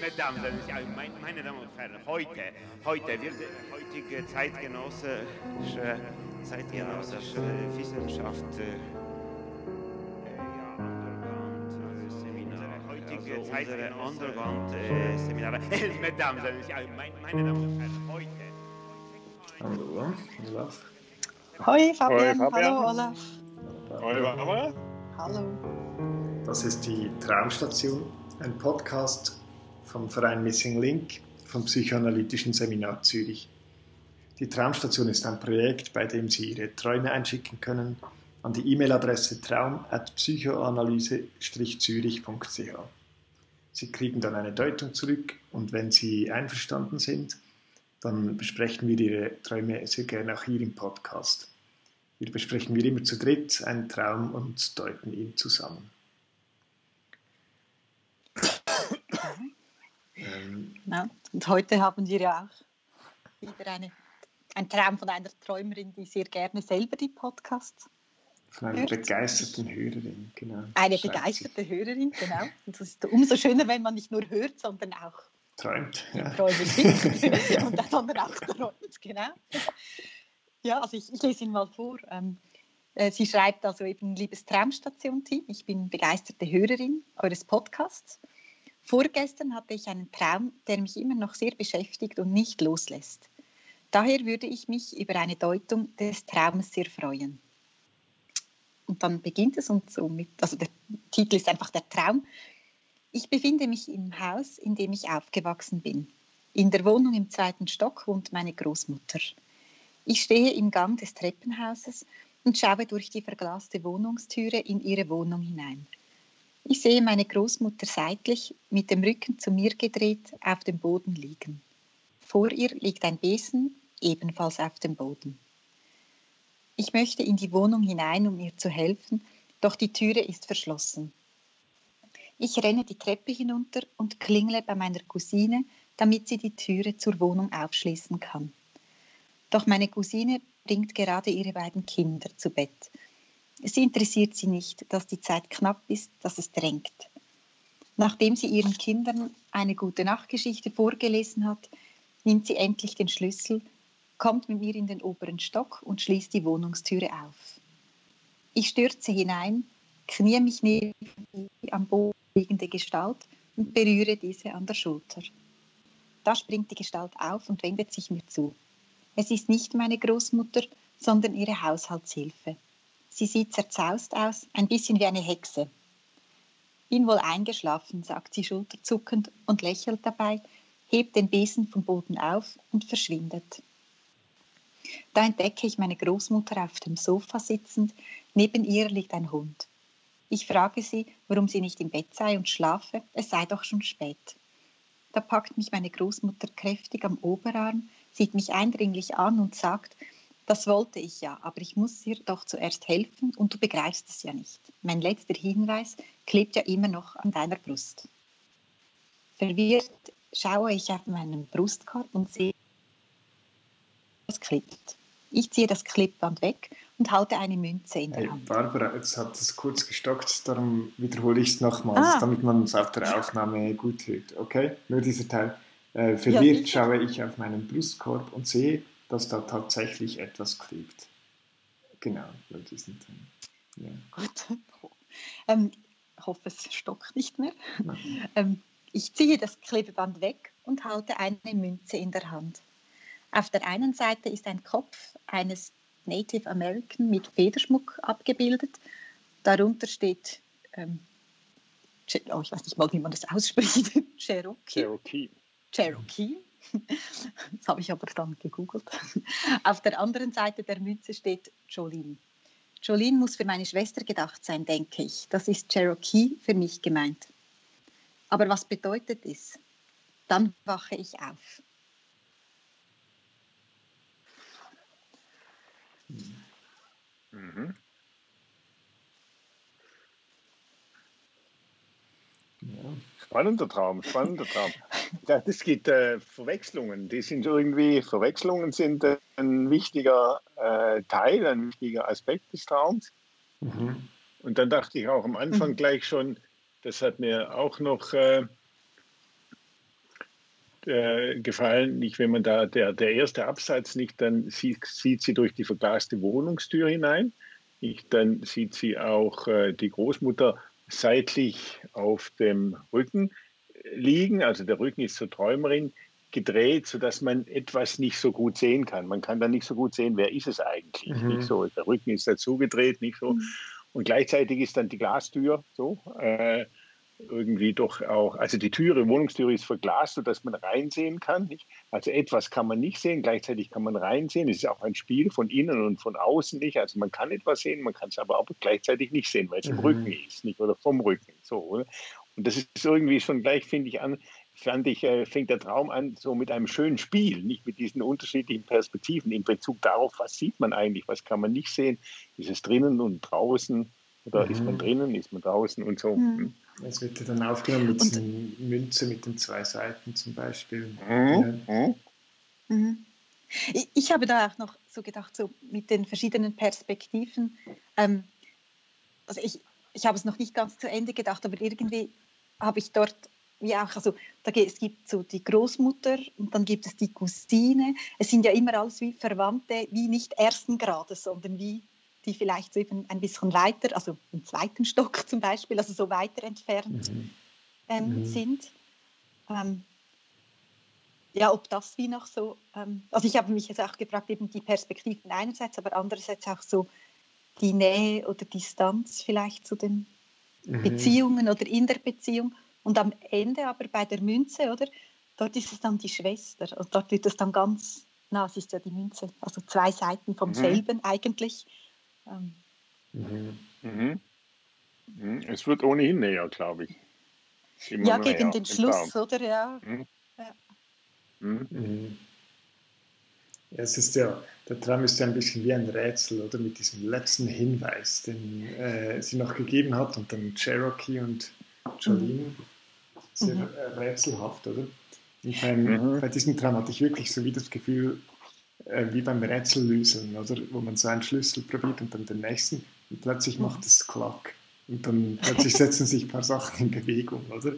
Mesdames, meine Damen und Herren, heute, heute wird heutige zeitgenössische, zeitgenössische Wissenschaft äh, heutige Zeit Underground-Seminare. Mesdames, meine Damen und Herren, heute. Hallo, Olaf. Hoi Fabian, Hoi, Fabian. hallo Olaf. Hallo. Das ist die Traumstation, ein Podcast vom Verein Missing Link vom Psychoanalytischen Seminar Zürich. Die Traumstation ist ein Projekt, bei dem Sie Ihre Träume einschicken können an die E-Mail-Adresse traum.psychoanalyse-zürich.ch. Sie kriegen dann eine Deutung zurück und wenn Sie einverstanden sind, dann besprechen wir Ihre Träume sehr gerne auch hier im Podcast. Wir besprechen wir immer zu dritt einen Traum und deuten ihn zusammen. Ähm, Ja, und heute haben wir ja auch wieder eine, einen Traum von einer Träumerin, die sehr gerne selber die Podcasts. von einer begeisterten Hörerin, genau. Eine begeisterte Hörerin, genau. Und das ist umso schöner, wenn man nicht nur hört, sondern auch sie. Träumt, ja. Träume schickt. und dann sondern auch träumt, genau. Ja, also ich, ich lese ihn mal vor. Ähm, äh, sie schreibt also eben, liebes Traumstation-Team, ich bin begeisterte Hörerin eures Podcasts. Vorgestern hatte ich einen Traum, der mich immer noch sehr beschäftigt und nicht loslässt. Daher würde ich mich über eine Deutung des Traumes sehr freuen. Und dann beginnt es und so mit, also der Titel ist einfach der Traum. Ich befinde mich im Haus, in dem ich aufgewachsen bin. In der Wohnung im zweiten Stock wohnt meine Großmutter. Ich stehe im Gang des Treppenhauses und schaue durch die verglaste Wohnungstüre in ihre Wohnung hinein. Ich sehe meine Großmutter seitlich mit dem Rücken zu mir gedreht auf dem Boden liegen. Vor ihr liegt ein Besen, ebenfalls auf dem Boden. Ich möchte in die Wohnung hinein, um ihr zu helfen, doch die Türe ist verschlossen. Ich renne die Treppe hinunter und klingle bei meiner Cousine, damit sie die Türe zur Wohnung aufschließen kann. Doch meine Cousine bringt gerade ihre beiden Kinder zu Bett. Es interessiert sie nicht, dass die Zeit knapp ist, dass es drängt. Nachdem sie ihren Kindern eine gute Nachtgeschichte vorgelesen hat, nimmt sie endlich den Schlüssel, kommt mit mir in den oberen Stock und schließt die Wohnungstüre auf. Ich stürze hinein, knie mich neben die am Boden liegende Gestalt und berühre diese an der Schulter. Da springt die Gestalt auf und wendet sich mir zu. Es ist nicht meine Großmutter, sondern ihre Haushaltshilfe. Sie sieht zerzaust aus, ein bisschen wie eine Hexe. Bin wohl eingeschlafen, sagt sie schulterzuckend und lächelt dabei, hebt den Besen vom Boden auf und verschwindet. Da entdecke ich meine Großmutter auf dem Sofa sitzend, neben ihr liegt ein Hund. Ich frage sie, warum sie nicht im Bett sei und schlafe, es sei doch schon spät. Da packt mich meine Großmutter kräftig am Oberarm, sieht mich eindringlich an und sagt, das wollte ich ja, aber ich muss dir doch zuerst helfen und du begreifst es ja nicht. Mein letzter Hinweis klebt ja immer noch an deiner Brust. Verwirrt schaue ich auf meinen Brustkorb und sehe, es klebt. Ich ziehe das Klippband weg und halte eine Münze in der Hey, Hand. Barbara, jetzt hat es kurz gestockt, darum wiederhole ich es nochmals, Ah. damit man es auf der Aufnahme gut hört. Okay? Nur dieser Teil. Äh, verwirrt sicher. schaue ich auf meinen Brustkorb und sehe, dass da tatsächlich etwas klebt. Genau, bei diesen Teil. Ja. Gut. Ähm, ich hoffe, es stockt nicht mehr. Ähm, ich ziehe das Klebeband weg und halte eine Münze in der Hand. Auf der einen Seite ist ein Kopf eines Native American mit Federschmuck abgebildet. Darunter steht, ähm, oh, ich weiß nicht mal, wie man das ausspricht, Cherokee. Cherokee. Cherokee. Das habe ich aber dann gegoogelt. Auf der anderen Seite der Münze steht Jolene. Jolene muss für meine Schwester gedacht sein, denke ich. Das ist Cherokee für mich gemeint. Aber was bedeutet es? Dann wache ich auf. Mhm. Ja. Spannender Traum, spannender Traum. Ja, es gibt äh, Verwechslungen. Die sind irgendwie, Verwechslungen sind ein wichtiger äh, Teil, ein wichtiger Aspekt des Traums. Mhm. Und dann dachte ich auch am Anfang mhm. gleich schon, das hat mir auch noch äh, gefallen, nicht wenn man da der, der erste Absatz nicht, dann sieht, sieht sie durch die verglaste Wohnungstür hinein. Nicht, dann sieht sie auch äh, die Großmutter seitlich auf dem Rücken liegen. Also der Rücken ist zur Träumerin gedreht, sodass man etwas nicht so gut sehen kann. Man kann dann nicht so gut sehen, wer ist es eigentlich. Mhm. Nicht so, der Rücken ist dazu gedreht, nicht so. Mhm. Und gleichzeitig ist dann die Glastür so. Äh, irgendwie doch auch, also die Türe, Wohnungstüre ist verglast, sodass man reinsehen kann. Nicht? Also etwas kann man nicht sehen, gleichzeitig kann man reinsehen. Es ist auch ein Spiel von innen und von außen nicht. Also man kann etwas sehen, man kann es aber auch gleichzeitig nicht sehen, weil es mhm. im Rücken ist, nicht oder vom Rücken. So, oder? Und das ist irgendwie schon gleich, finde ich, an, fand ich, äh, fängt der Traum an, so mit einem schönen Spiel, nicht mit diesen unterschiedlichen Perspektiven in Bezug darauf, was sieht man eigentlich, was kann man nicht sehen, ist es drinnen und draußen oder mhm. ist man mhm. drinnen, ist man draußen und so. Mhm. Es wird ja dann aufgenommen mit dieser Münze mit den zwei Seiten zum Beispiel. Mhm. Ja. Mhm. Ich, ich, habe da auch noch so gedacht, so mit den verschiedenen Perspektiven. Ähm, also ich, ich habe es noch nicht ganz zu Ende gedacht, aber irgendwie habe ich dort wie auch, also da, es gibt so die Großmutter und dann gibt es die Cousine. Es sind ja immer alles wie Verwandte, wie nicht ersten Grades, sondern wie die vielleicht so eben ein bisschen weiter, also im zweiten Stock zum Beispiel, also so weiter entfernt mhm. Ähm, mhm. sind. Ähm, ja, ob das wie noch so, ähm, also ich habe mich jetzt auch gefragt, eben die Perspektiven einerseits, aber andererseits auch so die Nähe oder Distanz vielleicht zu den mhm. Beziehungen oder in der Beziehung. Und am Ende aber bei der Münze, oder? Dort ist es dann die Schwester und dort wird es dann ganz, na, es ist ja die Münze, also zwei Seiten vom mhm. selben eigentlich. Ähm. Mhm. Mhm. mhm. Es wird ohnehin näher, glaube ich. ja, gegen den Schluss, Traum. oder? Ja. Mhm. ja. Mhm. Ja, es ist ja, der Traum ist ja ein bisschen wie ein Rätsel, oder? Mit diesem letzten Hinweis, den äh, sie noch gegeben hat und dann Cherokee und Jolene. Sehr mhm. rätselhaft, oder? Beim, mhm. bei diesem Traum hatte ich wirklich so wie das Gefühl, äh, wie beim Rätsellösen, oder? Wo man so einen Schlüssel probiert und dann den nächsten und plötzlich macht es Klack. Und dann plötzlich setzen sich ein paar Sachen in Bewegung, oder?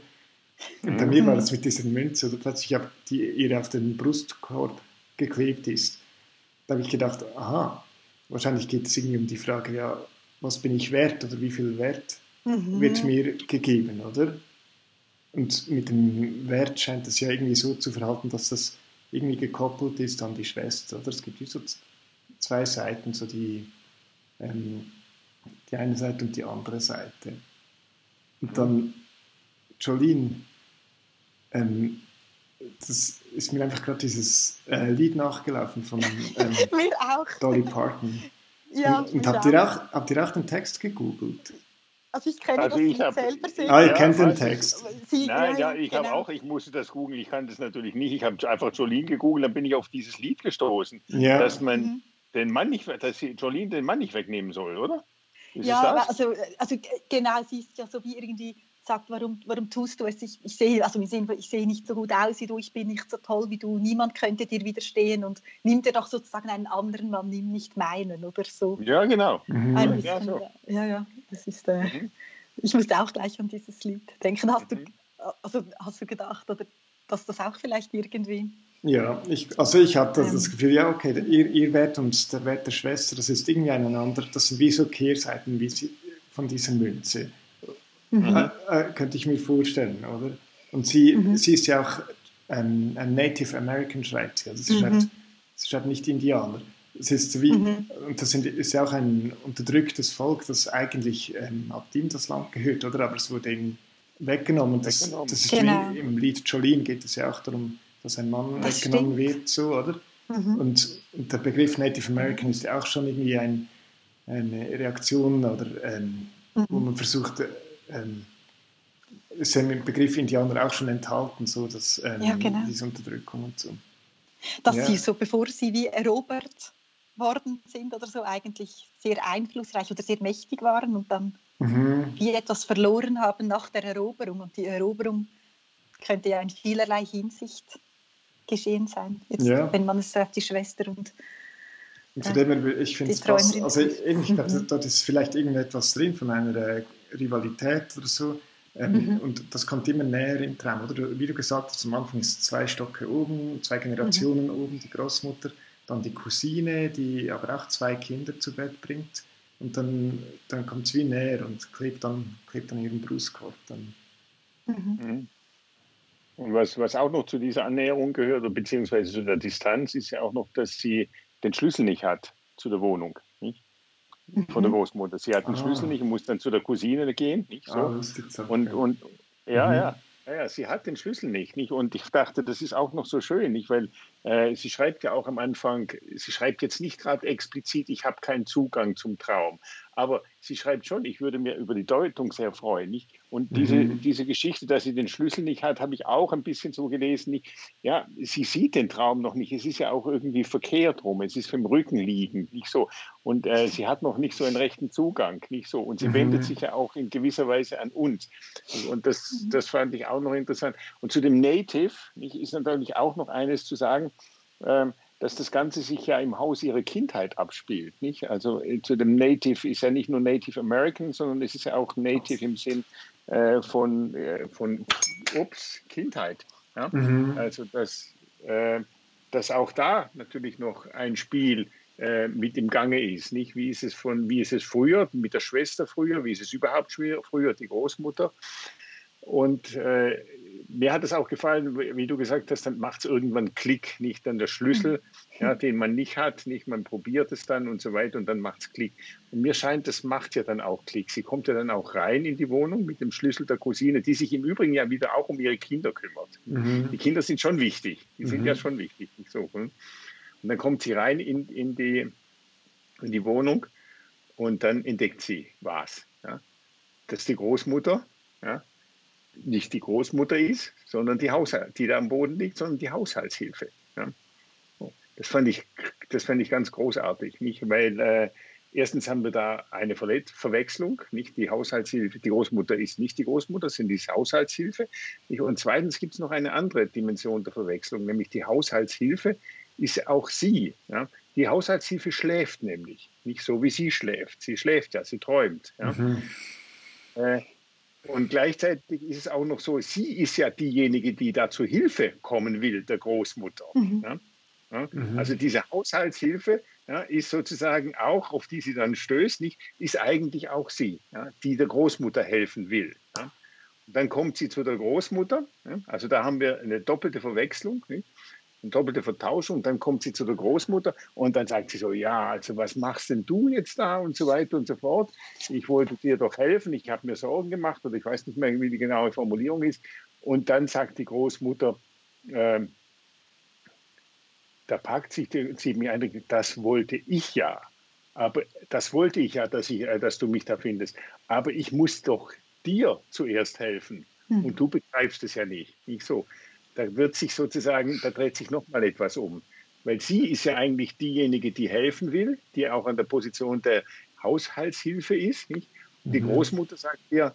Und bei mir war das mit dieser Münze, oder plötzlich, ab, die ihr auf den Brustkorb geklebt ist. Da habe ich gedacht, aha, wahrscheinlich geht es irgendwie um die Frage, ja, was bin ich wert oder wie viel Wert mhm. wird mir gegeben, oder? Und mit dem Wert scheint es ja irgendwie so zu verhalten, dass das irgendwie gekoppelt ist an die Schwester. Oder? Es gibt so zwei Seiten, so die, ähm, die eine Seite und die andere Seite. Und dann Jolene, ähm, das ist mir einfach gerade dieses äh, Lied nachgelaufen von ähm, Dolly Parton. ja, und, und habt, ihr auch, habt ihr auch den Text gegoogelt? Also ich kenne also das ich hab, selber sehr Ah, ihr kennt den Text. Sie, Nein, ja, ich genau. habe auch, ich musste das googeln, ich kann das natürlich nicht. Ich habe einfach Jolene gegoogelt, dann bin ich auf dieses Lied gestoßen, ja. dass man mhm. den Mann nicht, dass Jolene den Mann nicht wegnehmen soll, oder? Ist ja, also, also genau, sie ist ja so wie irgendwie sagt, warum, warum tust du es? Ich, ich sehe, also ich sehe nicht so gut aus wie du, ich bin nicht so toll wie du, niemand könnte dir widerstehen und nimm dir doch sozusagen einen anderen Mann, nimm nicht meinen oder so. Ja, genau. Mhm. Bisschen, ja, so. ja, ja, das ist, äh, mhm. ich musste auch gleich an dieses Lied denken. Hast, mhm. du, also, hast du gedacht, oder, dass das auch vielleicht irgendwie... Ja, ich, also ich hatte ähm, das Gefühl, ja, okay, ihr, ihr Wert und der Wert der Schwester, das ist irgendwie einander, das sind wie so Kehrseiten wie sie, von dieser Münze. Mhm. Äh, äh, könnte ich mir vorstellen, oder? Und sie, mhm. sie ist ja auch ähm, ein Native American, schreibt sie. Also sie, mhm. schreibt, sie schreibt nicht Indianer. Es ist wie, mhm. und das ist ja auch ein unterdrücktes Volk, das eigentlich ähm, ab ihm das Land gehört, oder? Aber es wurde ihm weggenommen. Das, weggenommen. das ist genau. wie im Lied Jolene geht es ja auch darum, dass ein Mann das weggenommen stimmt. wird, so, oder? Mhm. Und, und, der Begriff Native American ist ja auch schon irgendwie ein, eine Reaktion oder ähm, wo mhm. man versucht, ähm, ist ja im Begriff Indianer auch schon enthalten, so dass ähm, ja, genau. diese Unterdrückung und so. Dass ja. sie so, bevor sie wie erobert worden sind oder so, eigentlich sehr einflussreich oder sehr mächtig waren und dann mhm. wie etwas verloren haben nach der Eroberung. Und die Eroberung könnte ja in vielerlei Hinsicht geschehen sein, jetzt, ja. wenn man es auf die Schwester und Und von dem her, ich finde es passt. Also ich, ich glaube, mhm. da ist vielleicht irgendetwas drin von einer äh, Rivalität oder so. Ähm, mhm. Und das kommt immer näher im Traum, oder? Wie du gesagt hast, am Anfang ist zwei Stocke oben, zwei Generationen mhm. oben, die Großmutter, dann die Cousine, die aber auch zwei Kinder zu Bett bringt. Und dann, dann kommt es wie näher und klebt dann, klebt dann ihren Brustkorb. Dann. Mhm. mhm. Und was, was auch noch zu dieser Annäherung gehört, beziehungsweise zu der Distanz, ist ja auch noch, dass sie den Schlüssel nicht hat zu der Wohnung. Von der mhm. Großmutter. Sie hat den ah. Schlüssel nicht und muss dann zu der Cousine gehen. Nicht so? Ah, und, und ja, mhm. ja. Ja, sie hat den Schlüssel nicht, nicht. Und ich dachte, das ist auch noch so schön, nicht? Weil sie schreibt ja auch am Anfang, sie schreibt jetzt nicht gerade explizit, ich habe keinen Zugang zum Traum. Aber sie schreibt schon, ich würde mir über die Deutung sehr freuen. Nicht? Und diese, mhm. diese Geschichte, dass sie den Schlüssel nicht hat, habe ich auch ein bisschen so gelesen. Nicht? Ja, sie sieht den Traum noch nicht. Es ist ja auch irgendwie verkehrt rum. Es ist vom Rücken liegend, nicht so. Und äh, sie hat noch nicht so einen rechten Zugang, nicht so. Und sie mhm. wendet sich ja auch in gewisser Weise an uns. Und das, mhm. das fand ich auch noch interessant. Und zu dem Native nicht, ist natürlich auch noch eines zu sagen. Ähm, dass das Ganze sich ja im Haus ihrer Kindheit abspielt. Nicht? Also äh, zu dem Native ist ja nicht nur Native American, sondern es ist ja auch Native im Sinn äh, von, äh, von ups, Kindheit. Ja? Mhm. Also dass, äh, dass auch da natürlich noch ein Spiel äh, mit im Gange ist. Nicht? Wie, ist es von, wie ist es früher mit der Schwester früher, wie ist es überhaupt früher, die Großmutter. Und äh, mir hat es auch gefallen, wie du gesagt hast, dann macht es irgendwann Klick, nicht dann der Schlüssel, mhm. ja, den man nicht hat, nicht man probiert es dann und so weiter und dann macht es Klick. Und mir scheint, das macht ja dann auch Klick. Sie kommt ja dann auch rein in die Wohnung mit dem Schlüssel der Cousine, die sich im Übrigen ja wieder auch um ihre Kinder kümmert. Mhm. Die Kinder sind schon wichtig, die mhm. sind ja schon wichtig. Nicht so, hm? Und dann kommt sie rein in, in, die, in die Wohnung und dann entdeckt sie was. Ja? Das ist die Großmutter. Ja? Nicht die Großmutter ist, sondern die Haushalt, die da am Boden liegt, sondern die Haushaltshilfe. Ja. Das, fand ich, das fand ich ganz großartig, nicht? weil äh, erstens haben wir da eine Verwechslung, nicht die Haushaltshilfe, die Großmutter ist nicht die Großmutter, sind die Haushaltshilfe. Nicht? Und zweitens gibt es noch eine andere Dimension der Verwechslung, nämlich die Haushaltshilfe ist auch sie. Ja. Die Haushaltshilfe schläft nämlich, nicht so wie sie schläft. Sie schläft ja, sie träumt. Ja. Mhm. Äh, und gleichzeitig ist es auch noch so, sie ist ja diejenige, die da zur Hilfe kommen will, der Großmutter. Mhm. Ja? Ja? Mhm. Also diese Haushaltshilfe ja, ist sozusagen auch, auf die sie dann stößt, nicht, ist eigentlich auch sie, die der Großmutter helfen will. dann kommt sie zu der Großmutter, also da haben wir eine doppelte Verwechslung. Nicht? Eine doppelte Vertauschung. Dann kommt sie zu der Großmutter und dann sagt sie so, ja, also was machst denn du jetzt da und so weiter und so fort. Ich wollte dir doch helfen, ich habe mir Sorgen gemacht oder ich weiß nicht mehr, wie die genaue Formulierung ist. Und dann sagt die Großmutter, äh, da packt sich die, sie mir ein, das wollte ich ja. Aber das wollte ich ja, dass, ich, äh, dass du mich da findest. Aber ich muss doch dir zuerst helfen. Hm. Und du begreifst es ja nicht. Nicht so da wird sich sozusagen, da dreht sich nochmal etwas um. Weil sie ist ja eigentlich diejenige, die helfen will, die auch an der Position der Haushaltshilfe ist. Nicht? Die mhm. Großmutter sagt ihr,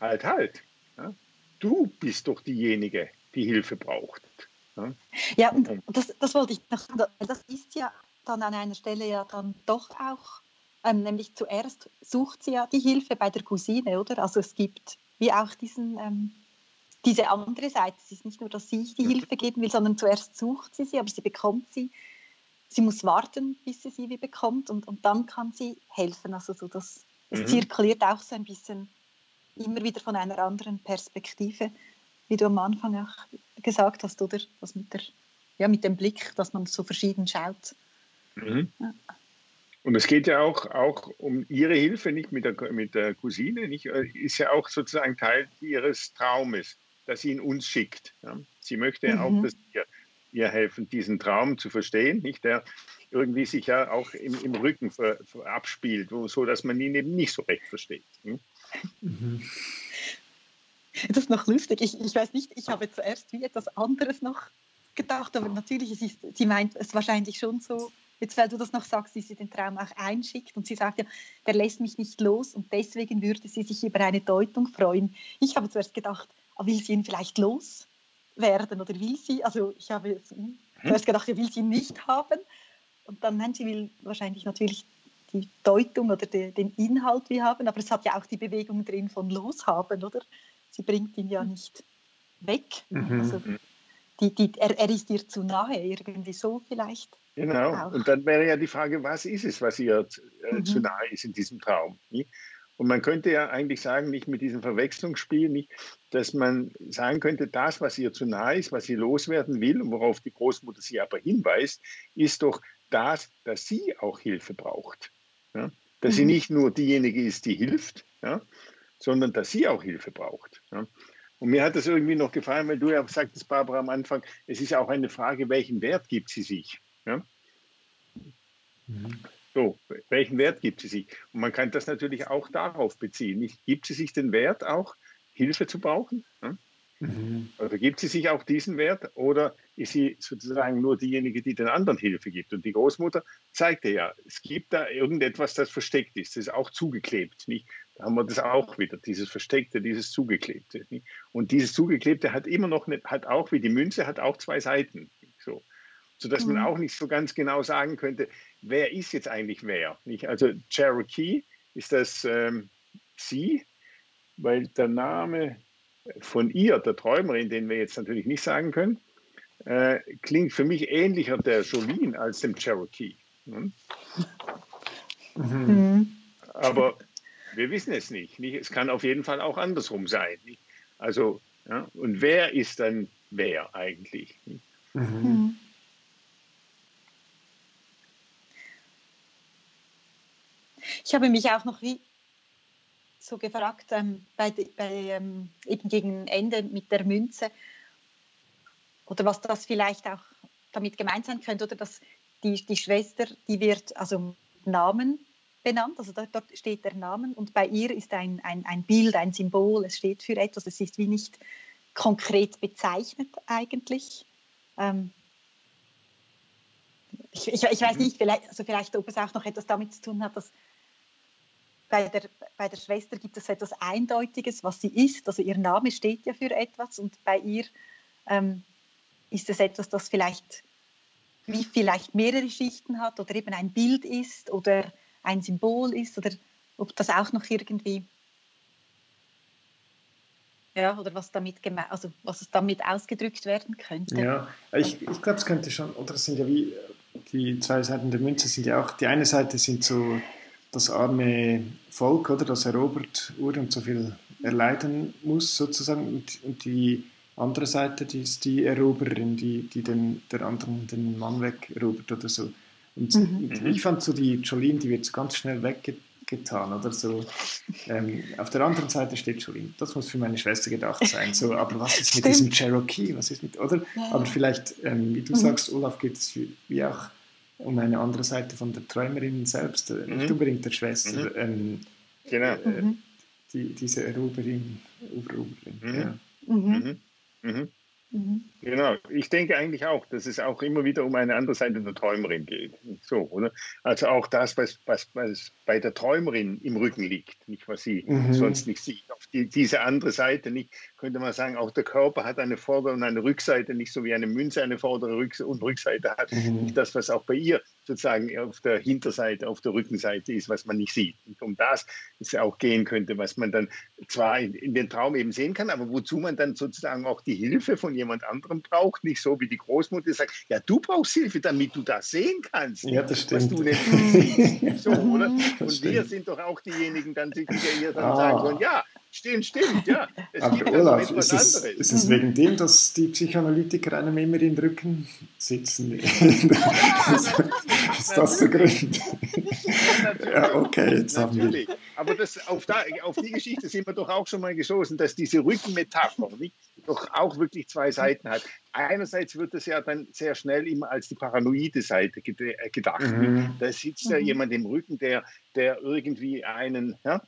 halt, halt, ja? du bist doch diejenige, die Hilfe braucht. Ja, ja und das, das wollte ich noch das ist ja dann an einer Stelle ja dann doch auch, ähm, nämlich zuerst sucht sie ja die Hilfe bei der Cousine, oder? Also es gibt wie auch diesen ähm, diese andere Seite. Es ist nicht nur, dass sie die Hilfe geben will, sondern zuerst sucht sie sie, aber sie bekommt sie. Sie muss warten, bis sie sie wie bekommt und, und dann kann sie helfen. Also so das, es mhm. zirkuliert auch so ein bisschen immer wieder von einer anderen Perspektive, wie du am Anfang auch gesagt hast, oder? Das mit, der, ja, mit dem Blick, dass man so verschieden schaut. Mhm. Ja. Und es geht ja auch, auch um ihre Hilfe, nicht mit der, mit der Cousine, nicht, äh, ist ja auch sozusagen Teil ihres Traumes das ihn uns schickt. Ja. Sie möchte mhm. auch, dass wir ihr helfen, diesen Traum zu verstehen, nicht, der irgendwie sich ja auch im, im Rücken ver, ver abspielt, wo, so dass man ihn eben nicht so recht versteht. Hm? Mhm. Das ist noch lustig. Ich, ich weiß nicht, ich habe zuerst wie etwas anderes noch gedacht, aber natürlich, ist, sie meint es wahrscheinlich schon so, jetzt weil du das noch sagst, wie sie den Traum auch einschickt und sie sagt ja, der lässt mich nicht los und deswegen würde sie sich über eine Deutung freuen. Ich habe zuerst gedacht, will sie ihn vielleicht loswerden oder will sie, also ich habe hm, zuerst gedacht, er will sie nicht haben. Und dann, nein, sie will wahrscheinlich natürlich die Deutung oder de, den Inhalt wie haben, aber es hat ja auch die Bewegung drin von loshaben, oder? Sie bringt ihn ja nicht weg. Mhm. Also die, die, er, er ist ihr zu nahe, irgendwie so vielleicht. Genau. Auch. Und dann wäre ja die Frage, was ist es, was ihr äh, mhm. zu nahe ist in diesem Traum? Nicht? Und man könnte ja eigentlich sagen, nicht mit diesem Verwechslungsspiel, nicht, dass man sagen könnte, das, was ihr zu nahe ist, was sie loswerden will und worauf die Großmutter sie aber hinweist, ist doch das, dass sie auch Hilfe braucht. Ja? Dass mhm. sie nicht nur diejenige ist, die hilft, ja? sondern dass sie auch Hilfe braucht. Ja? Und mir hat das irgendwie noch gefallen, weil du ja sagtest, Barbara, am Anfang, es ist auch eine Frage, welchen Wert gibt sie sich? Ja? Mhm. So, welchen Wert gibt sie sich? Und man kann das natürlich auch darauf beziehen. Gibt sie sich den Wert auch, Hilfe zu brauchen? Ja? Mhm. Oder gibt sie sich auch diesen Wert oder ist sie sozusagen nur diejenige, die den anderen Hilfe gibt? Und die Großmutter zeigte ja, es gibt da irgendetwas, das versteckt ist. Das ist auch zugeklebt. Nicht? Da haben wir das auch wieder, dieses Versteckte, dieses Zugeklebte. Nicht? Und dieses Zugeklebte hat immer noch, eine, hat auch wie die Münze, hat auch zwei Seiten. So. Sodass mhm. man auch nicht so ganz genau sagen könnte, wer ist jetzt eigentlich wer? Nicht? Also Cherokee, ist das ähm, sie? Weil der Name von ihr, der Träumerin, den wir jetzt natürlich nicht sagen können, äh, klingt für mich ähnlicher der Jolene als dem Cherokee. Hm? Mhm. Aber wir wissen es nicht, nicht, Es kann auf jeden Fall auch andersrum sein. Nicht? Also, ja, und wer ist dann wer eigentlich? Mhm. Ich habe mich auch noch wie so gefragt, ähm, bei, bei ähm, eben gegen Ende mit der Münze, oder was das vielleicht auch damit gemeint sein könnte, oder dass die, die Schwester, die wird also Namen benannt, also dort, dort steht der Name und bei ihr ist ein, ein, ein Bild, ein Symbol, es steht für etwas, es ist wie nicht konkret bezeichnet eigentlich. Ähm, ich, ich, ich, weiß mhm. nicht, vielleicht, also vielleicht, ob es auch noch etwas damit zu tun hat, dass bei der, bei der Schwester gibt es etwas Eindeutiges, was sie ist. Also ihr Name steht ja für etwas und bei ihr ähm, ist es etwas, das vielleicht wie vielleicht mehrere Schichten hat oder eben ein Bild ist oder ein Symbol ist oder ob das auch noch irgendwie ja, oder was damit also was damit ausgedrückt werden könnte. Ja, ich, ich glaube, es könnte schon, oder es sind ja wie die zwei Seiten der Münze sind ja auch, die eine Seite sind so das arme Volk, oder, das erobert wurde und so viel erleiden muss, sozusagen. Und, und die andere Seite, die ist die Eroberin, die, die den, der anderen den Mann wegerobert oder so. Und, mhm. und ich fand so die Jolene, die wird ganz schnell weggetan, oder so. Ähm, auf der anderen Seite steht Jolene. Das muss für meine Schwester gedacht sein. So, aber was ist mit Stimmt. diesem Cherokee? Was ist mit, oder? Ja. Aber vielleicht, ähm, wie du mhm. sagst, Olaf, geht es wie auch um eine andere Seite von der Träumerin selbst, äh, mhm. nicht unbedingt der Schwester. Mhm. Ähm, genau. Äh, mhm. die, diese Eroberin, Eroberin mhm. ja. Mhm. Mhm. Mhm. Genau, ich denke eigentlich auch, dass es auch immer wieder um eine andere Seite der Träumerin geht. So, oder? Also auch das, was, was, was bei der Träumerin im Rücken liegt, nicht was sie mhm. sonst nicht sieht. Auf die, diese andere Seite nicht, könnte man sagen, auch der Körper hat eine Vorder- und eine Rückseite, nicht so wie eine Münze eine vordere und Rückseite hat. Mhm. Nicht das, was auch bei ihr sozusagen auf der Hinterseite, auf der Rückenseite ist, was man nicht sieht. Und um das es auch gehen könnte, was man dann zwar in, in den Traum eben sehen kann, aber wozu man dann sozusagen auch die Hilfe von jemand anderem braucht, nicht so wie die Großmutter sagt, ja, du brauchst Hilfe, damit du das sehen kannst. Ja, das stimmt. Was du nicht siehst. so, oder? Und wir sind doch auch diejenigen, dann, die hier dann ah. sagen sollen, ja, Stimmt, stimmt, ja. Es Aber Olaf, ist es, ist es, wegen dem, dass die Psychoanalytiker einem immer in den Rücken sitzen? ist, das der Grund? ja, okay, jetzt Natürlich. haben wir... Aber das, auf, da, auf die Geschichte sind wir doch auch schon mal gestoßen, dass diese Rückenmetapher nicht, doch auch wirklich zwei Seiten hat. Einerseits wird es ja dann sehr schnell immer als die paranoide Seite gedacht. Mhm. Da sitzt ja mhm. jemand im Rücken, der, der irgendwie einen... Ja,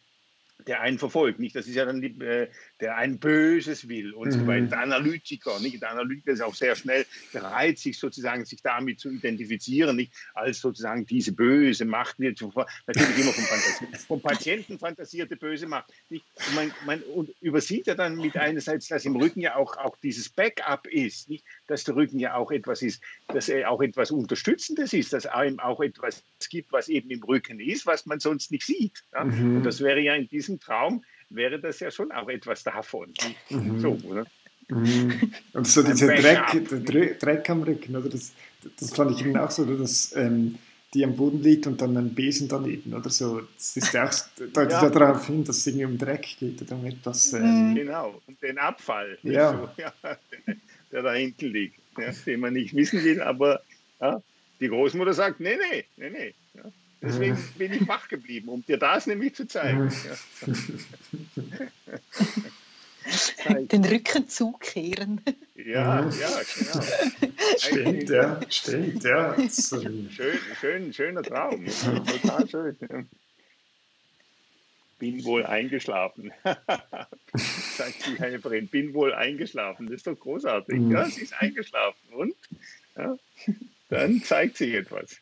der einen verfolgt. Nicht, das ist ja dann die, äh, der ein Böses will und mhm. so weiter. Der Analytiker, nicht? Der Analytiker ist auch sehr schnell bereit, sich sozusagen sich damit zu identifizieren, nicht als sozusagen diese böse Macht natürlich immer vom, Fantasie, vom Patienten fantasierte böse Macht. Nicht? Man, man und übersieht ja dann mit einerseits, dass im Rücken ja auch, auch dieses Backup ist, nicht? dass der Rücken ja auch etwas ist, dass er auch etwas Unterstützendes ist, dass einem auch etwas gibt, was eben im Rücken ist, was man sonst nicht sieht. Ja? Mhm. Und das wäre ja in diesem Traum, wäre das ja schon auch etwas davon. Mhm. So, oder? Mhm. Und so dieser Dreck, der Dreck am Rücken, oder? Das, das fand ich eben auch so, dass ähm, die am Boden liegt und dann ein Besen daneben oder so. Das ist ja auch, deutet ja. darauf hin, dass es irgendwie um Dreck geht oder um etwas. Ähm, genau, um den Abfall, ja. So, ja, der da hinten liegt, ja, den man nicht wissen will, aber ja, die Großmutter sagt, nee, nee, nee, nee. Deswegen mhm. bin ich wach geblieben, um dir das nämlich zu zeigen. Den Rücken zukehren. Ja, ja, genau. Stimmt, ja, stimmt, ja. Schön, schön, schöner Traum. Total schön. Bin wohl eingeschlafen. Sagt die Helferin, bin wohl eingeschlafen. Das ist doch großartig. Mhm. Ja, sie ist eingeschlafen. Und ja, dann zeigt sich etwas.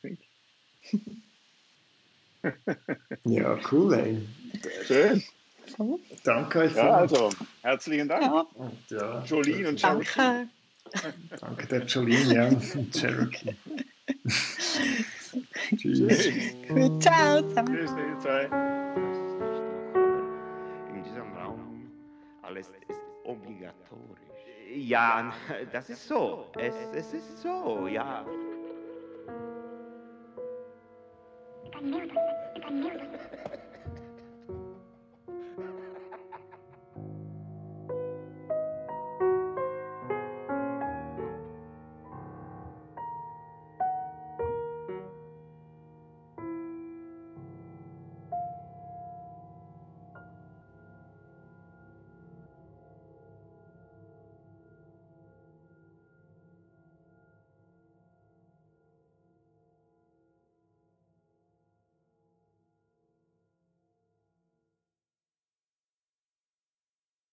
Ja, cool, ey. Schön. Danke euch. Ja, also, herzlichen Dank. Ja. Und, ja, Jolene und Cherokee. Danke. Danke der Jolene, ja, und Cherokee. Tschüss. Gut, ciao zusammen. Tschüss, ihr zwei. In diesem Raum alles ist obligatorisch. Ja, das ist so. Es, es ist so, ja. I knew this. If I knew this.